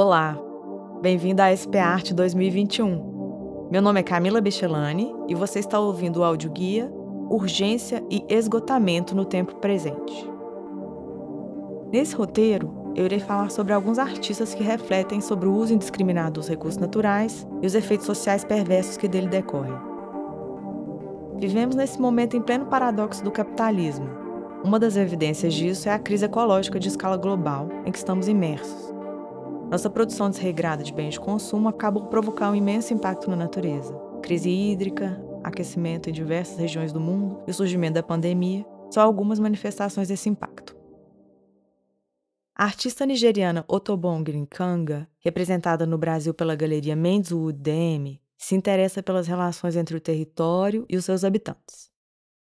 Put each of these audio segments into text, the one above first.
Olá, bem-vindo à SP Arte 2021. Meu nome é Camila Bechelani e você está ouvindo o audioguia Urgência e Esgotamento no Tempo Presente. Nesse roteiro, eu irei falar sobre alguns artistas que refletem sobre o uso indiscriminado dos recursos naturais e os efeitos sociais perversos que dele decorrem. Vivemos nesse momento em pleno paradoxo do capitalismo. Uma das evidências disso é a crise ecológica de escala global em que estamos imersos. Nossa produção desregrada de bens de consumo acaba por provocar um imenso impacto na natureza. Crise hídrica, aquecimento em diversas regiões do mundo e o surgimento da pandemia são algumas manifestações desse impacto. A artista nigeriana Otobon Nkanga, representada no Brasil pela galeria Menswood DM, se interessa pelas relações entre o território e os seus habitantes.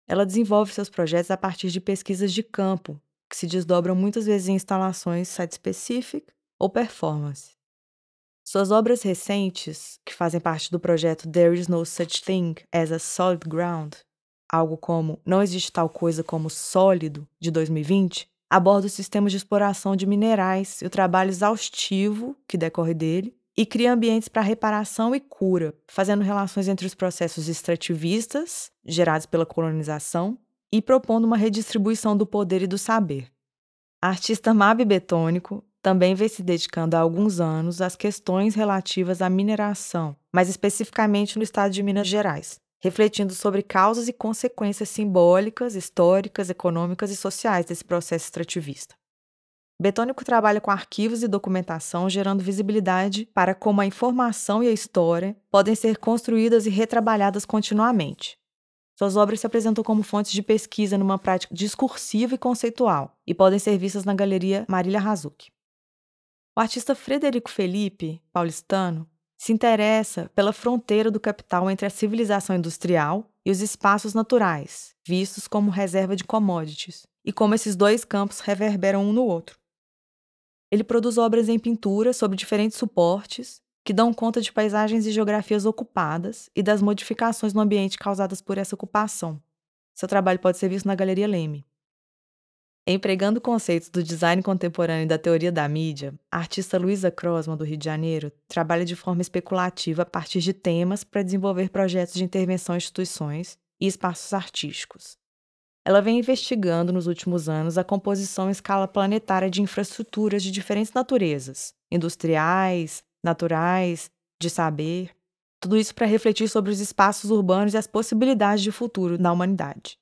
Ela desenvolve seus projetos a partir de pesquisas de campo, que se desdobram muitas vezes em instalações site-specific ou performance. Suas obras recentes, que fazem parte do projeto There is no such thing as a solid ground, algo como Não existe tal coisa como sólido, de 2020, aborda o sistema de exploração de minerais e o trabalho exaustivo que decorre dele, e cria ambientes para reparação e cura, fazendo relações entre os processos extrativistas, gerados pela colonização, e propondo uma redistribuição do poder e do saber. A artista Mabi Betônico também vem se dedicando há alguns anos às questões relativas à mineração, mais especificamente no estado de Minas Gerais, refletindo sobre causas e consequências simbólicas, históricas, econômicas e sociais desse processo extrativista. Betônico trabalha com arquivos e documentação, gerando visibilidade para como a informação e a história podem ser construídas e retrabalhadas continuamente, suas obras se apresentam como fontes de pesquisa numa prática discursiva e conceitual e podem ser vistas na Galeria Marília Razucchi. O artista Frederico Felipe, paulistano, se interessa pela fronteira do capital entre a civilização industrial e os espaços naturais, vistos como reserva de commodities, e como esses dois campos reverberam um no outro. Ele produz obras em pintura sobre diferentes suportes, que dão conta de paisagens e geografias ocupadas e das modificações no ambiente causadas por essa ocupação. Seu trabalho pode ser visto na Galeria Leme. Empregando conceitos do design contemporâneo e da teoria da mídia, a artista Luisa Crossman, do Rio de Janeiro, trabalha de forma especulativa a partir de temas para desenvolver projetos de intervenção em instituições e espaços artísticos. Ela vem investigando nos últimos anos a composição em escala planetária de infraestruturas de diferentes naturezas, industriais, naturais, de saber, tudo isso para refletir sobre os espaços urbanos e as possibilidades de futuro da humanidade.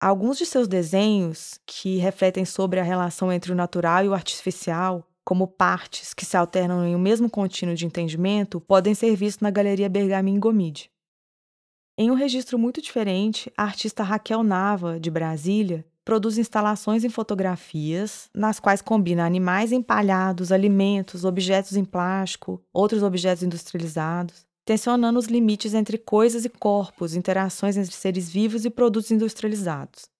Alguns de seus desenhos, que refletem sobre a relação entre o natural e o artificial, como partes que se alternam em um mesmo contínuo de entendimento, podem ser vistos na Galeria Bergamin Gomide. Em um registro muito diferente, a artista Raquel Nava, de Brasília, produz instalações em fotografias, nas quais combina animais empalhados, alimentos, objetos em plástico, outros objetos industrializados, tensionando os limites entre coisas e corpos, interações entre seres vivos e produtos industrializados.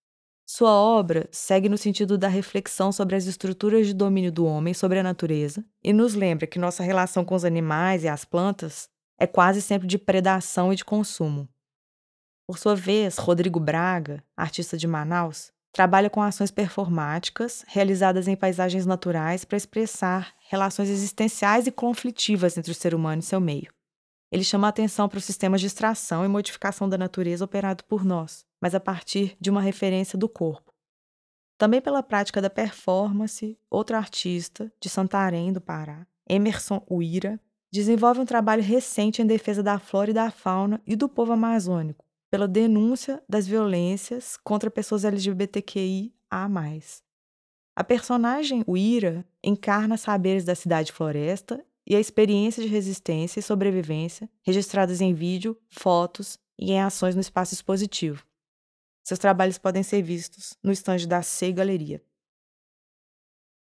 Sua obra segue no sentido da reflexão sobre as estruturas de domínio do homem sobre a natureza e nos lembra que nossa relação com os animais e as plantas é quase sempre de predação e de consumo. Por sua vez, Rodrigo Braga, artista de Manaus, trabalha com ações performáticas realizadas em paisagens naturais para expressar relações existenciais e conflitivas entre o ser humano e seu meio. Ele chama atenção para os sistemas de extração e modificação da natureza operado por nós, mas a partir de uma referência do corpo. Também pela prática da performance, outro artista, de Santarém, do Pará, Emerson Uira, desenvolve um trabalho recente em defesa da flora e da fauna e do povo amazônico, pela denúncia das violências contra pessoas LGBTQI a mais. A personagem Uira encarna saberes da cidade floresta e a experiência de resistência e sobrevivência registradas em vídeo, fotos e em ações no espaço expositivo. Seus trabalhos podem ser vistos no estande da C Galeria.